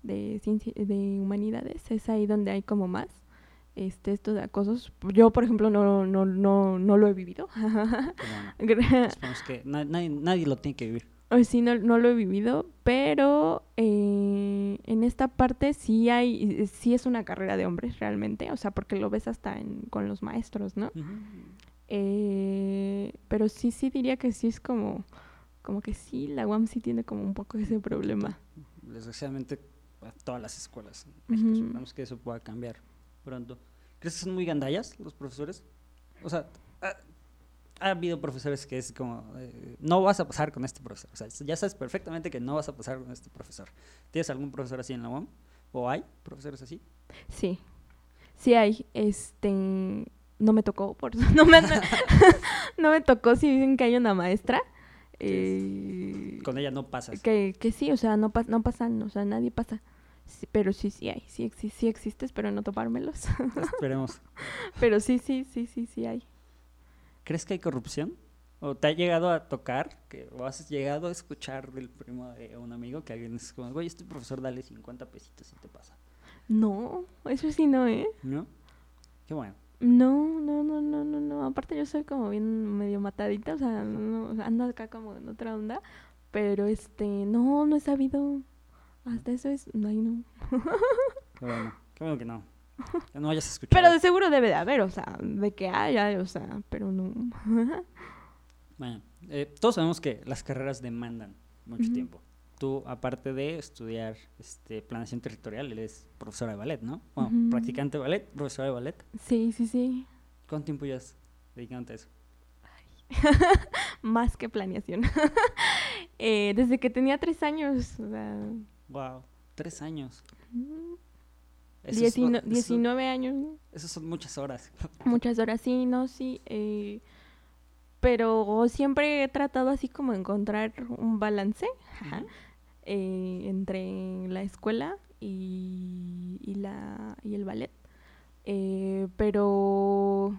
De ciencia, de humanidades, es ahí donde hay como más este esto de acosos. Yo, por ejemplo, no, no, no, no lo he vivido. (laughs) Bueno. Que na- nadie, nadie lo tiene que vivir. Sí, no, no lo he vivido, pero eh, en esta parte sí hay, sí es una carrera de hombres realmente, o sea, porque lo ves hasta en, con los maestros, ¿no? Eh, pero sí, sí diría que sí es como, como que sí, la UAM sí tiene como un poco ese problema. Desgraciadamente, a todas las escuelas en México. Ujú. Esperamos que eso pueda cambiar pronto. ¿Crees que son muy gandallas los profesores? O sea, ha, ha habido profesores que es como, eh, no vas a pasar con este profesor. O sea, ya sabes perfectamente que no vas a pasar con este profesor. ¿Tienes algún profesor así en la UAM? ¿O hay profesores así? Sí, sí hay, este, no me tocó, por (laughs) no me, (laughs) no me tocó si dicen que hay una maestra, eh, Con ella no pasas. que, que sí, o sea, no, pas- no pasan, o sea, nadie pasa, Sí, pero sí, sí hay, sí, exi- sí existe, espero no topármelos, (laughs) Esperemos. pero sí, sí, sí, sí, sí hay. ¿Crees que hay corrupción? ¿O te ha llegado a tocar, que, o has llegado a escuchar del primo de un amigo que alguien es como, güey, este profesor dale 50 pesitos y te pasa? No, eso sí no, ¿eh? ¿No? Qué bueno. No, no, no, no, no, no. Aparte yo soy como bien medio matadita, o sea, no, ando acá como en otra onda, pero este, no, no he sabido. Hasta eso es, no, no. (laughs) Qué bueno. Qué bueno que no. Que no hayas escuchado. Pero de seguro debe de haber, o sea, de que haya, o sea, pero no. (laughs) Bueno, eh, todos sabemos que las carreras demandan mucho tiempo. Tú, aparte de estudiar este, planeación territorial, eres profesora de ballet, ¿no? Bueno, practicante de ballet, profesora de ballet. Sí, sí, sí. ¿Cuánto tiempo llevas dedicándote a eso? (laughs) Más que planeación. (laughs) Eh, desde que tenía tres años, o sea, Wow, tres años. mm, Eso Diecino- eso- 19 años. Esas son muchas horas. (laughs) muchas horas, sí, no, sí. eh, pero siempre he tratado así como encontrar un balance ajá. Eh, entre la escuela y, y la, y el ballet. Eh, pero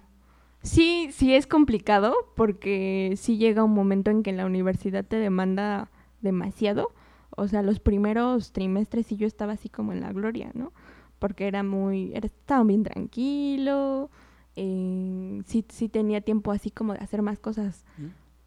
sí, sí es complicado porque sí llega un momento en que la universidad te demanda demasiado. O sea, los primeros trimestres sí yo estaba así como en la gloria, ¿no? Porque era muy, era, estaba bien tranquilo, eh, sí, sí tenía tiempo así como de hacer más cosas.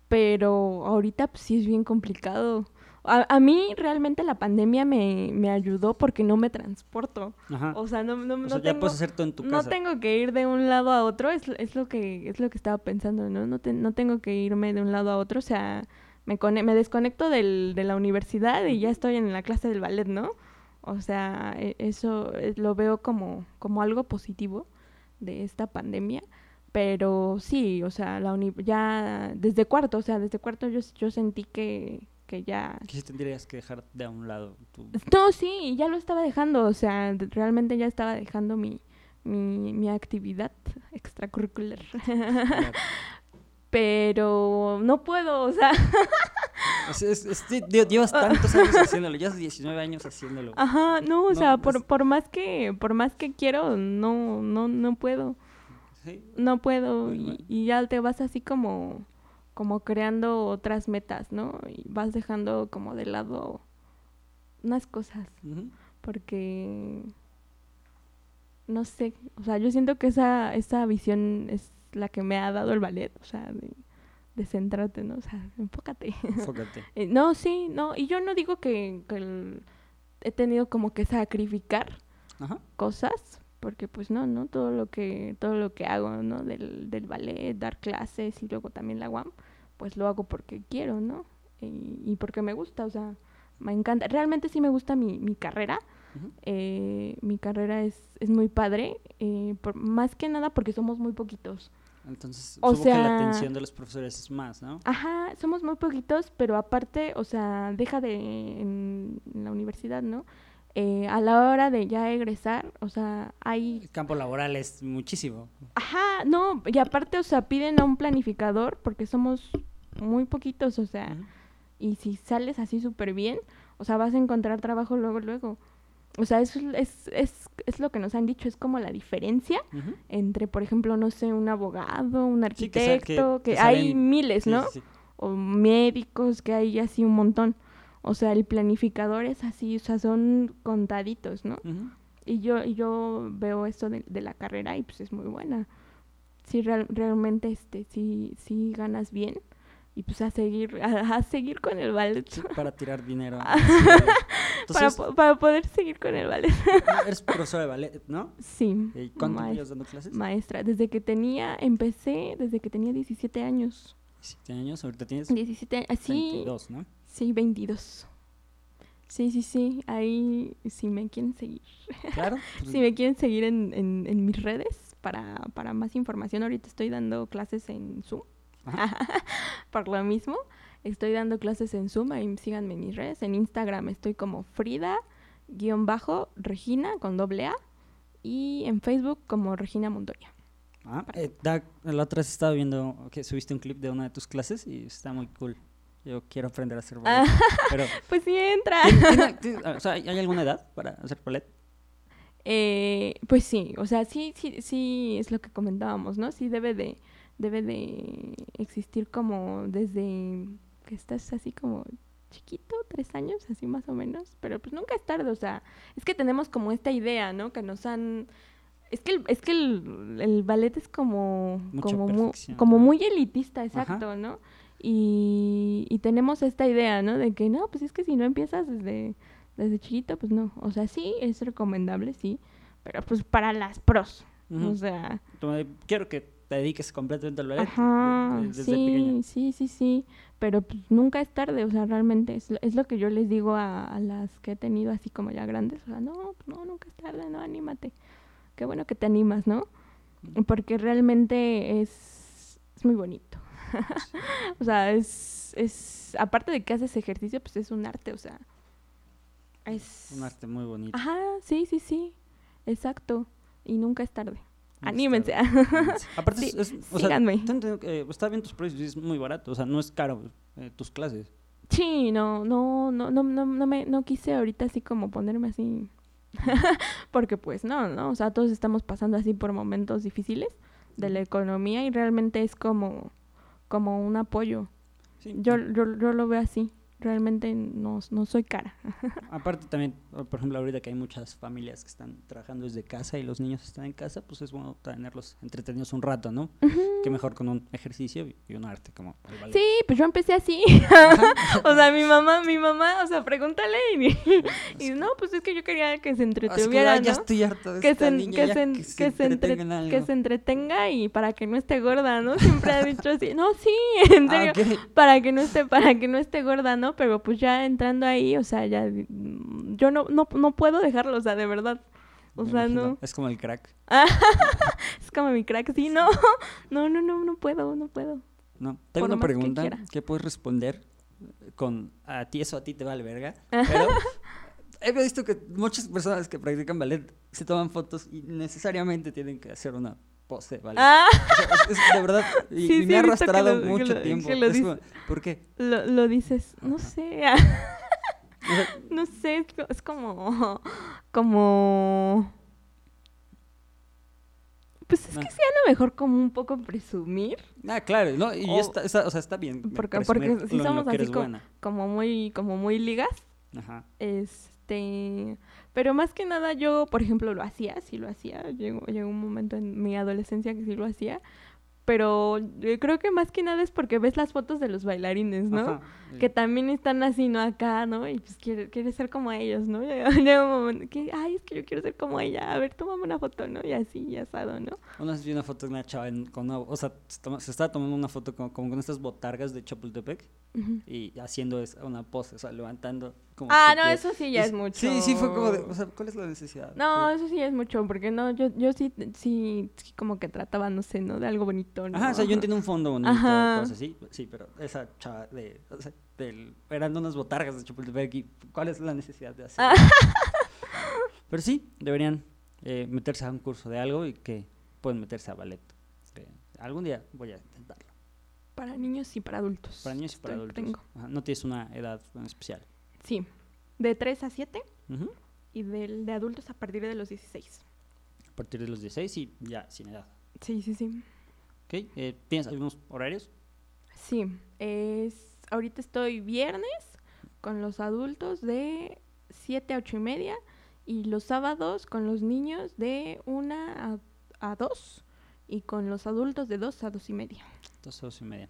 Pero ahorita pues, sí es bien complicado. A, a mí realmente la pandemia me, me ayudó porque no me transporto. Ajá. O sea, no, no, O no sea, ya tengo, puedes hacer todo en tu no casa. tengo que ir de un lado a otro, es, es lo que es lo que estaba pensando, ¿no? No, te- no tengo que irme de un lado a otro, o sea, me, cone- me desconecto del, de la universidad y ya estoy en la clase del ballet, ¿no? O sea, e- eso eh, lo veo como, como algo positivo de esta pandemia. Pero sí, o sea, la uni- ya desde cuarto, o sea, desde cuarto yo, yo sentí que, que ya Que sí tendrías que dejar de a un lado tu... no, sí, ya lo estaba dejando, o sea, realmente ya estaba dejando mi, mi, mi actividad extracurricular. (laughs) Pero no puedo, o sea, (laughs) Es- es- es- llevas tantos años haciéndolo, llevas 19 años haciéndolo. ajá, no, o No, sea, por, por más que, por más que quiero, no, no, no puedo, Sí. no puedo, y, mal. y ya te vas así como, como creando otras metas, ¿no? Y vas dejando como de lado unas cosas. Porque no sé, o sea, yo siento que esa, esa visión es la que me ha dado el ballet, o sea, de, de centrarte, ¿no? O sea, enfócate. Enfócate. (laughs) Eh, no, sí, no, y yo no digo que, que el- he tenido como que sacrificar Ajá. cosas, porque pues no, no, todo lo que, todo lo que hago, ¿no? Del, del ballet, dar clases y luego también la UAM, pues lo hago porque quiero, ¿no? Y, y porque me gusta, o sea, me encanta. Realmente sí me gusta mi, mi carrera, eh, mi carrera es, es muy padre, eh, por, más que nada porque somos muy poquitos. Entonces, O supongo que la sea- atención de los profesores es más, ¿no? Ajá, somos muy poquitos, pero aparte, o sea, deja de en, en la universidad, ¿no? Eh, a la hora de ya egresar, o sea, hay... El campo laboral es muchísimo. Ajá, no, y aparte, o sea, piden a un planificador porque somos muy poquitos, o sea, y si sales así súper bien, o sea, vas a encontrar trabajo luego, luego. O sea, eso es, es, es lo que nos han dicho, es como la diferencia entre, por ejemplo, no sé, un abogado, un Sí, que sa- que- arquitecto, que, que hay salen- miles, ¿no? sí, sí. O médicos, que hay así un montón. O sea, el planificador es así, o sea, son contaditos, ¿no? Y yo, y yo veo esto de, de la carrera y pues es muy buena. Sí, real- realmente, este, sí, sí ganas bien. Y pues a seguir, a, a seguir con el ballet. Sí, para tirar dinero. (laughs) Ah. Para, poder seguir con el ballet. eres profesora de ballet, ¿no? Sí. ¿Y ¿Cuánto llevas dando clases? maestra. Desde que tenía, empecé desde que tenía 17 años. 17 años, ahorita tienes 17 años, sí. 22, ¿no? Sí, 22. Sí, sí, sí. Ahí, si me quieren seguir. Claro. pues, (laughs) Si me quieren seguir en, en, en mis redes para, para más información, ahorita estoy dando clases en Zoom. (laughs) Por lo mismo, estoy dando clases en Zoom, ahí síganme en mis redes. En Instagram estoy como Frida-Regina con doble A. Y en Facebook como Regina Montoya. Ah, eh, la otra vez estaba viendo que subiste un clip de una de tus clases y está muy cool. Yo quiero aprender a hacer ballet. Pero, (laughs) Pues sí entra. ¿tiene- tiene- (laughs) tiene- o sea, ¿hay hay alguna edad para hacer ballet? Eh, pues sí, o sea, sí, sí, sí es lo que comentábamos, ¿no? Sí debe de, debe de existir como desde que estás así como chiquito, tres años, así más o menos, pero pues nunca es tarde, o sea, es que tenemos como esta idea, ¿no? Que nos han... Es que el, es que el, el ballet es como, Mucha como, mu- perfección, como muy elitista, exacto, ¿no? Y, y tenemos esta idea, ¿no? De que no, pues es que si no empiezas desde, desde chiquito, pues no. O sea, sí, es recomendable, sí, pero pues para las pros. O sea, quiero que te dediques completamente al ballet ajá, de- desde sí, pequeña. sí, sí, sí, pero pues nunca es tarde, o sea, realmente es, lo- es lo que yo les digo a, a las que he tenido así como ya grandes, o sea, no, no, nunca es tarde, no, anímate. Qué bueno que te animas, ¿no? Porque realmente es, es muy bonito. (laughs) o sea, es, es, aparte de que haces ejercicio, pues es un arte, o sea, es... Un arte muy bonito. Ajá, sí, sí, sí. exacto. Y nunca es tarde. (laughs) Anímense. Aparte, Sí, es, o síganme. eh, está bien tus precios, es muy barato, o sea, no es caro eh, tus clases. Sí, no, no, no, no, no, no me, no quise ahorita así como ponerme así. (laughs) Porque pues no, no, o sea, todos estamos pasando así por momentos difíciles de la economía y realmente es como, como un apoyo. Sí, Yo, yo, yo lo veo así. Realmente no, no soy cara. (laughs) Aparte también, por ejemplo, ahorita que hay muchas familias que están trabajando desde casa y los niños están en casa, pues es bueno tenerlos entretenidos un rato, ¿no? Que mejor con un ejercicio y- un arte como el ballet. Sí, pues yo empecé así. (laughs) o sea, mi mamá, mi mamá, o sea, pregúntale y, (laughs) y no, pues es que yo quería que se Así que, entretuviera, "Ay, ya ¿no? estoy harta de que esta se, niña, que ya se, que se que se entre- entretenga en que algo". se entretenga y para que no esté gorda, ¿no? Siempre ha dicho así, no, sí, en Ah, serio, ok. para que no esté, para que no esté gorda, ¿no? Pero pues ya entrando ahí, o sea, ya mm, yo no, no, no puedo dejarlo, o sea, de verdad. O Me sea, imagino. no. Es como el crack. (laughs) Es como mi crack, sí, no, (laughs) no, no, no, no puedo, no puedo. No, tengo Por una que pregunta quiera. que, puedes responder con a ti eso a ti te vale verga, (laughs) pero he visto que muchas personas que practican ballet se toman fotos y necesariamente tienen que hacer una pose ballet. Ah, O sea, es, es de verdad (laughs) y, Sí, y sí, me ha arrastrado lo- mucho lo- tiempo. lo como, ¿Por qué? lo, dices, no sé, (laughs) no sé, es co- es como, como... Pues es que sí, a lo mejor como un poco presumir, ah, claro, no, y O- está, está- o sea, está bien. Porque- porque lo somos así como- como muy, como muy ligas, Ajá. este... Pero más que nada yo, por ejemplo, lo hacía, sí lo hacía, llegó, llegó un momento en mi adolescencia que sí lo hacía, pero yo creo que más que nada es porque ves las fotos de los bailarines, ¿no? Ajá. que también están así, ¿no? Acá, ¿no? Y pues quiere, quiere ser como ellos, ¿no? (laughs) Llega, un momento que, ay, es que yo quiero ser como ella, a ver, tómame una foto, ¿no? Y así, y asado, ¿no? Una vez vi una foto de una chava en- con una, o sea, se, toma- se estaba tomando una foto con, como con estas botargas de Chapultepec y haciendo una pose, o sea, levantando como Ah, no, eso sí ya es mucho. Sí, sí, fue como de, o sea, ¿cuál es la necesidad? No, eso sí es mucho, porque no, yo, yo sí, sí, sí como que trataba, no sé, ¿no? De algo bonito, ¿no? Ajá, o sea, yo entiendo un fondo bonito, Ajá. cosas así, sí, pero esa chava de, o sea, del, eran unas botargas de Chapultepec y ¿cuál es la necesidad de hacer? Ah. (laughs) Pero sí, deberían eh, meterse a un curso de algo y que pueden meterse a ballet. que algún día voy a intentarlo. Para niños y para adultos. Para niños y para Estoy- adultos. tengo. Ajá, no tienes una edad especial. Sí, de 3 a 7 Ujú. y del de adultos a partir de los 16. A partir de los 16 y ya sin edad. Sí, sí, sí. ¿Ok? Eh, ¿Tienes algunos horarios? Sí, es, ahorita estoy viernes con los adultos de 7 a 8 y media y los sábados con los niños de 1 a, a 2 y con los adultos de 2 a 2 y media. Dos, dos y media.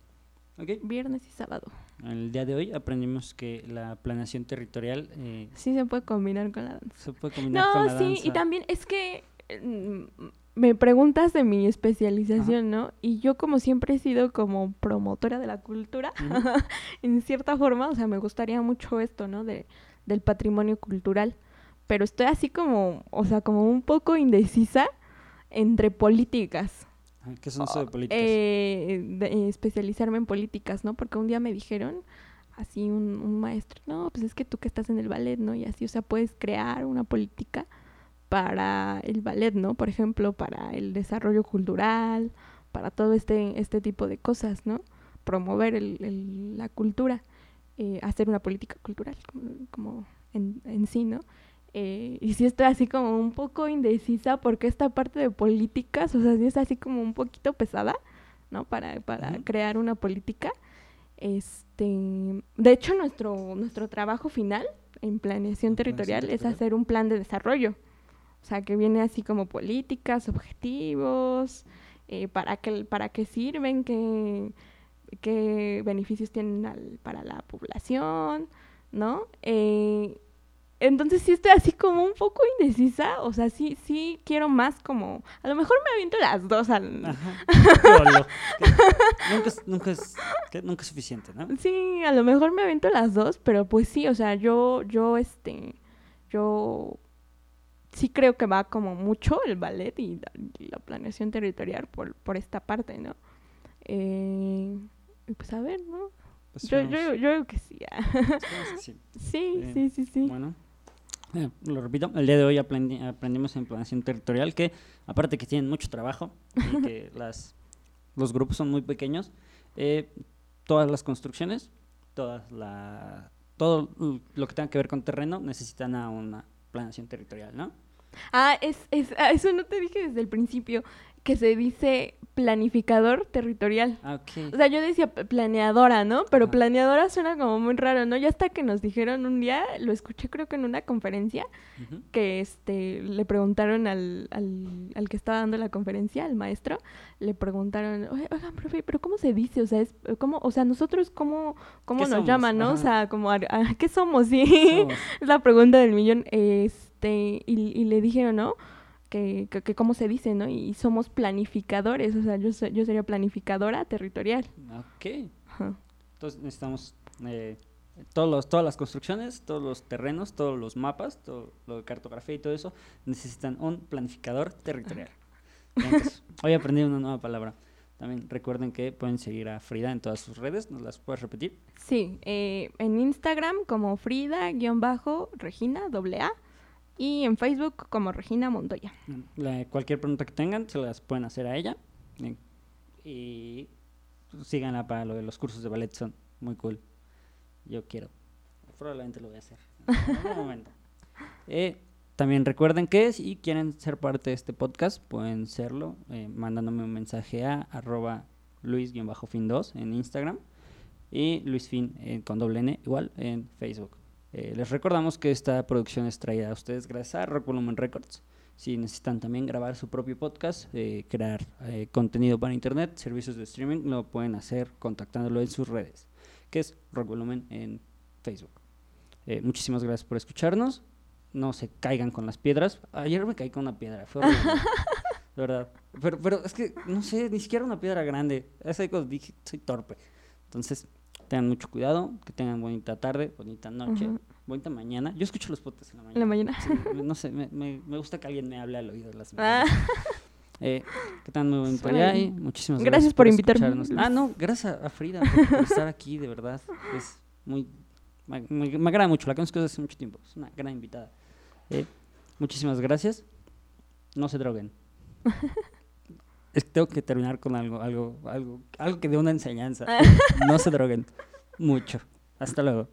¿Ok? Viernes y sábado. El día de hoy aprendimos que la planeación territorial eh, Sí se puede combinar con la danza. se puede combinar con No, la sí, danza. y también es que mm, me preguntas de mi especialización, ¿no? Y yo como siempre he sido como promotora de la cultura, (laughs) en cierta forma, o sea, me gustaría mucho esto, ¿no? De, del patrimonio cultural, pero estoy así como, o sea, como un poco indecisa entre políticas. ¿Qué son eso de políticas? Eh, de- eh, especializarme en políticas, ¿no? Porque un día me dijeron, así un, un maestro, no, pues es que tú que estás en el ballet, ¿no? Y así, o sea, puedes crear una política para el ballet, ¿no? Por ejemplo, para el desarrollo cultural, para todo este, este tipo de cosas, ¿no? Promover el- el- la cultura, eh, hacer una política cultural, como, como en, en sí, ¿no? Eh, y sí estoy así como un poco indecisa porque esta parte de políticas, o sea, sí es así como un poquito pesada, ¿no? Para, para crear una política. Este, de hecho, nuestro, nuestro trabajo final en planeación territorial es territorial. hacer un plan de desarrollo. O sea, que viene así como políticas, objetivos, eh, para, qué, para qué sirven, qué, qué beneficios tienen al- para la población, ¿no? Eh, entonces sí estoy así como un poco indecisa, o sea, sí, sí quiero más como, a lo mejor me aviento las dos al... Ajá. (laughs) Nunca, es, nunca, es, nunca es suficiente, ¿no? Sí, a lo mejor me aviento las dos, pero pues sí, o sea, yo, yo, este, yo sí creo que va como mucho el ballet y la, y la planeación territorial por, por esta parte, ¿no? Eh, pues a ver, ¿no? Pues Yo, yo, yo creo que sí. ah. que (laughs) sí. sí, Eh, sí, sí, sí. Bueno, Eh, lo repito, el día de hoy aprendi- aprendimos en planeación territorial que, aparte que tienen mucho trabajo y (laughs) que las, los grupos son muy pequeños, eh, todas las construcciones, todas la, todo lo que tenga que ver con terreno necesitan a una planeación territorial, ¿no? Ah, es, es, ah, eso no te dije desde el principio, que se dice planificador territorial. Ah. O sea, yo decía planeadora, ¿no? Pero planeadora suena como muy raro, ¿no? Ya hasta que nos dijeron un día, lo escuché creo que en una conferencia, que este le preguntaron al, al, al que estaba dando la conferencia, al maestro, le preguntaron, "Oye, oigan, profe, pero ¿cómo se dice? O sea, es, ¿cómo, o sea, nosotros cómo, cómo ¿Qué nos somos? llaman, no? O sea, como, a- a- ¿qué somos? (laughs) Sí, Somos- es la pregunta del millón. Este, y, y le dijeron, ¿no? Que, que, que cómo se dice, ¿no? Y somos planificadores, o sea, yo, yo sería planificadora territorial. Ok. Ajá. Entonces necesitamos eh, todos los, todas las construcciones, todos los terrenos, todos los mapas, todo lo de cartografía y todo eso, necesitan un planificador territorial. Entonces, (laughs) hoy aprendí una nueva palabra. También recuerden que pueden seguir a Frida en todas sus redes, ¿nos las puedes repetir? Sí, eh, en Instagram como Frida-Regina, doble A, y en Facebook como Regina Montoya. La- cualquier pregunta que tengan se las pueden hacer a ella. Y síganla para lo de los cursos de ballet, son muy cool. Yo quiero. Probablemente lo voy a hacer. En algún momento. (laughs) Eh, también recuerden que si quieren ser parte de este podcast, pueden serlo eh, mandándome un mensaje a arroba luis-fin2 en Instagram y luisfin eh, con doble N igual en Facebook. Eh, les recordamos que esta producción es traída a ustedes gracias a Rock Volumen Records. Si necesitan también grabar su propio podcast, eh, crear eh, contenido para internet, servicios de streaming, lo pueden hacer contactándolo en sus redes, que es Rock Volumen en Facebook. Muchísimas gracias por escucharnos. No se caigan con las piedras. Ayer me caí con una piedra, fue horrible, (laughs) de verdad. Pero, pero es que, no sé, ni siquiera una piedra grande. Esa cosa dije, soy torpe. Entonces, tengan mucho cuidado, que tengan bonita tarde, bonita noche, Ujú. bonita mañana. Yo escucho los podcasts en la mañana. En la mañana. Sí, (laughs) no sé, me, me- me gusta que alguien me hable al oído de las Ah. mañanas. Eh, que tengan muy bonito bien. y muchísimas Gracias gracias, por invitarme, escucharnos. Ah, no, gracias a Frida por, por (laughs) estar aquí, de verdad. Es muy. Me, me- me agrada mucho, la conozco desde hace mucho tiempo. Es una gran invitada. Eh, muchísimas gracias. No se droguen. (laughs) Es que tengo que terminar con algo, algo, algo, algo que dé una enseñanza. (laughs) No se droguen. Mucho. Hasta luego.